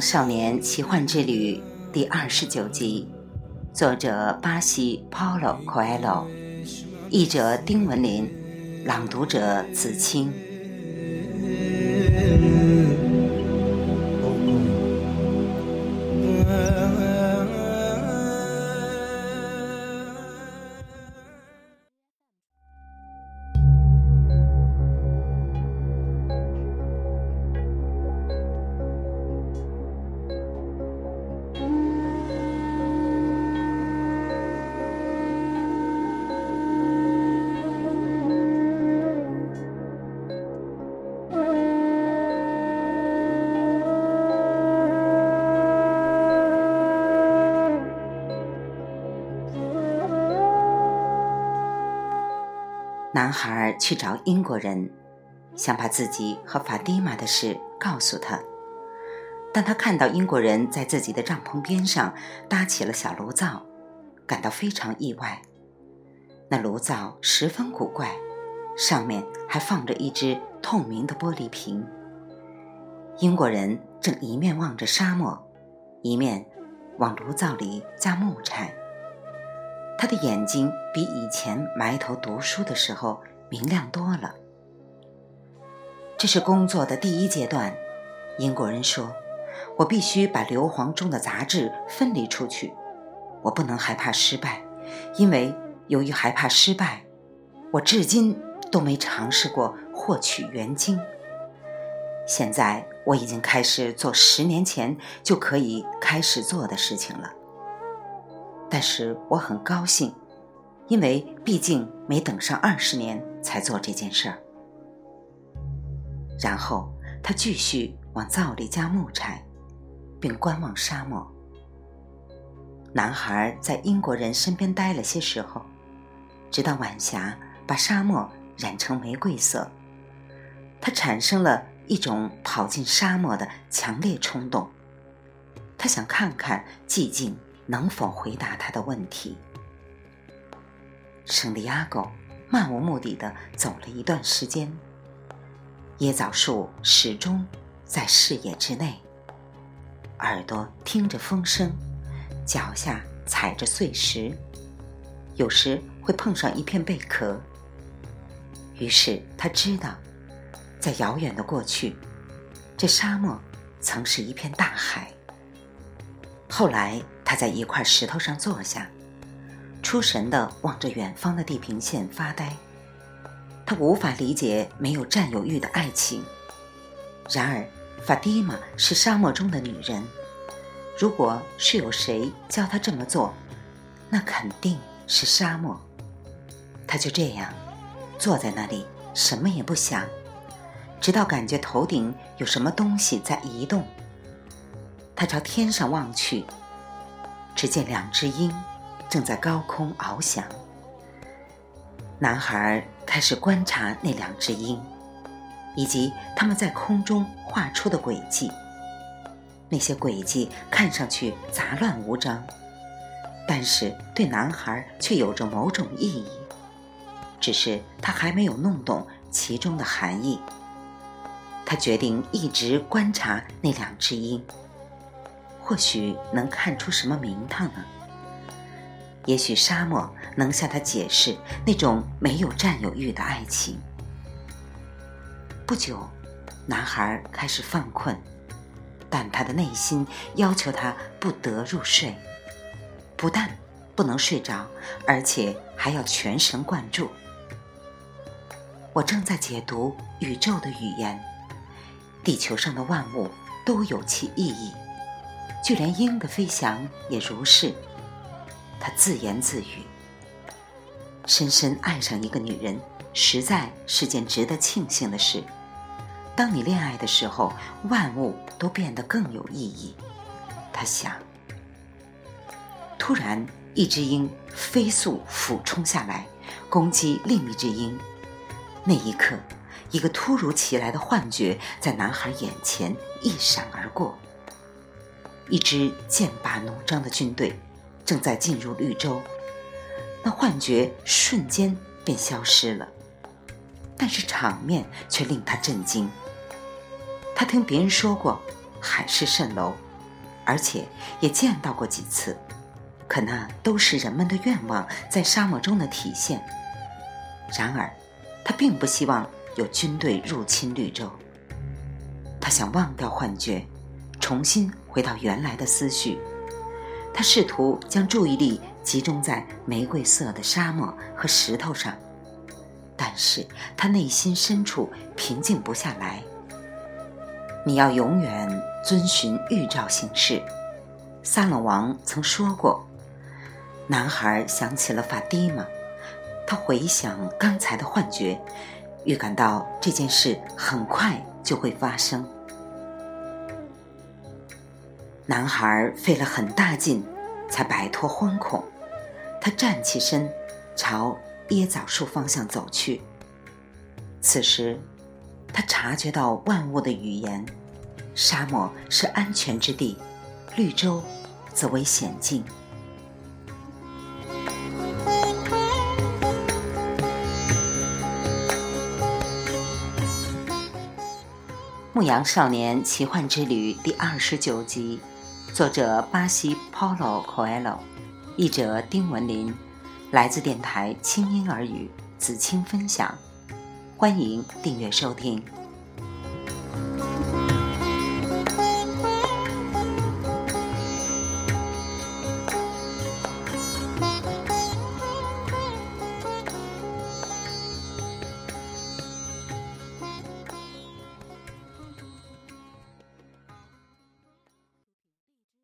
少年奇幻之旅》第二十九集，作者巴西 Paulo Coelho，译者丁文林，朗读者子清。男孩去找英国人，想把自己和法蒂玛的事告诉他。当他看到英国人在自己的帐篷边上搭起了小炉灶，感到非常意外。那炉灶十分古怪，上面还放着一只透明的玻璃瓶。英国人正一面望着沙漠，一面往炉灶里加木柴。他的眼睛比以前埋头读书的时候明亮多了。这是工作的第一阶段，英国人说：“我必须把硫磺中的杂质分离出去。我不能害怕失败，因为由于害怕失败，我至今都没尝试过获取原精。现在我已经开始做十年前就可以开始做的事情了。”但是我很高兴，因为毕竟没等上二十年才做这件事儿。然后他继续往灶里加木柴，并观望沙漠。男孩在英国人身边待了些时候，直到晚霞把沙漠染成玫瑰色，他产生了一种跑进沙漠的强烈冲动。他想看看寂静。能否回答他的问题？圣地亚哥漫无目的的走了一段时间，椰枣树始终在视野之内，耳朵听着风声，脚下踩着碎石，有时会碰上一片贝壳。于是他知道，在遥远的过去，这沙漠曾是一片大海。后来。他在一块石头上坐下，出神地望着远方的地平线发呆。他无法理解没有占有欲的爱情。然而，法蒂玛是沙漠中的女人。如果是有谁教他这么做，那肯定是沙漠。他就这样坐在那里，什么也不想，直到感觉头顶有什么东西在移动。他朝天上望去。只见两只鹰正在高空翱翔。男孩开始观察那两只鹰，以及它们在空中画出的轨迹。那些轨迹看上去杂乱无章，但是对男孩却有着某种意义。只是他还没有弄懂其中的含义。他决定一直观察那两只鹰。或许能看出什么名堂呢？也许沙漠能向他解释那种没有占有欲的爱情。不久，男孩开始犯困，但他的内心要求他不得入睡，不但不能睡着，而且还要全神贯注。我正在解读宇宙的语言，地球上的万物都有其意义。就连鹰的飞翔也如是，他自言自语：“深深爱上一个女人，实在是件值得庆幸的事。当你恋爱的时候，万物都变得更有意义。”他想。突然，一只鹰飞速俯冲下来，攻击另一只鹰。那一刻，一个突如其来的幻觉在男孩眼前一闪而过。一支剑拔弩张的军队正在进入绿洲，那幻觉瞬间便消失了，但是场面却令他震惊。他听别人说过，海市蜃楼而且也见到过几次。可那都是人们的愿望在沙漠中的体现。然而，他并不希望有军队入侵绿洲。他想忘掉幻觉，重新回到原来的思绪。他试图将注意力集中在玫瑰色的沙漠和石头上，但是他内心深处平静不下来。你要永远遵循预兆行事，撒冷王曾说过。男孩想起了法蒂玛，他回想刚才的幻觉，预感到这件事很快就会发生。男孩费了很大劲，才摆脱惶恐。他站起身，朝椰枣树方向走去。此时，他察觉到万物的语言：沙漠是安全之地，绿洲则为险境。《牧羊少年奇幻之旅》第二十九集，作者巴西 Paulo Coelho，译者丁文林，来自电台轻音耳语子青分享，欢迎订阅收听。